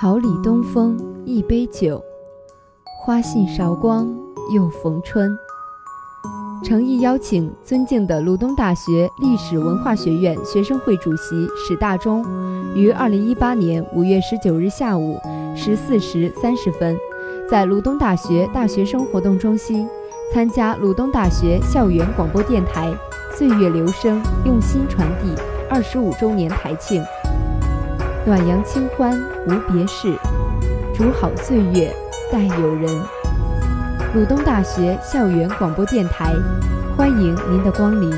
桃李东风一杯酒，花信韶光又逢春。诚意邀请尊敬的鲁东大学历史文化学院学生会主席史大忠，于二零一八年五月十九日下午十四时三十分，在鲁东大学大学生活动中心参加鲁东大学校园广播电台“岁月留声，用心传递”二十五周年台庆。暖阳清欢无别事，煮好岁月待友人。鲁东大学校园广播电台，欢迎您的光临。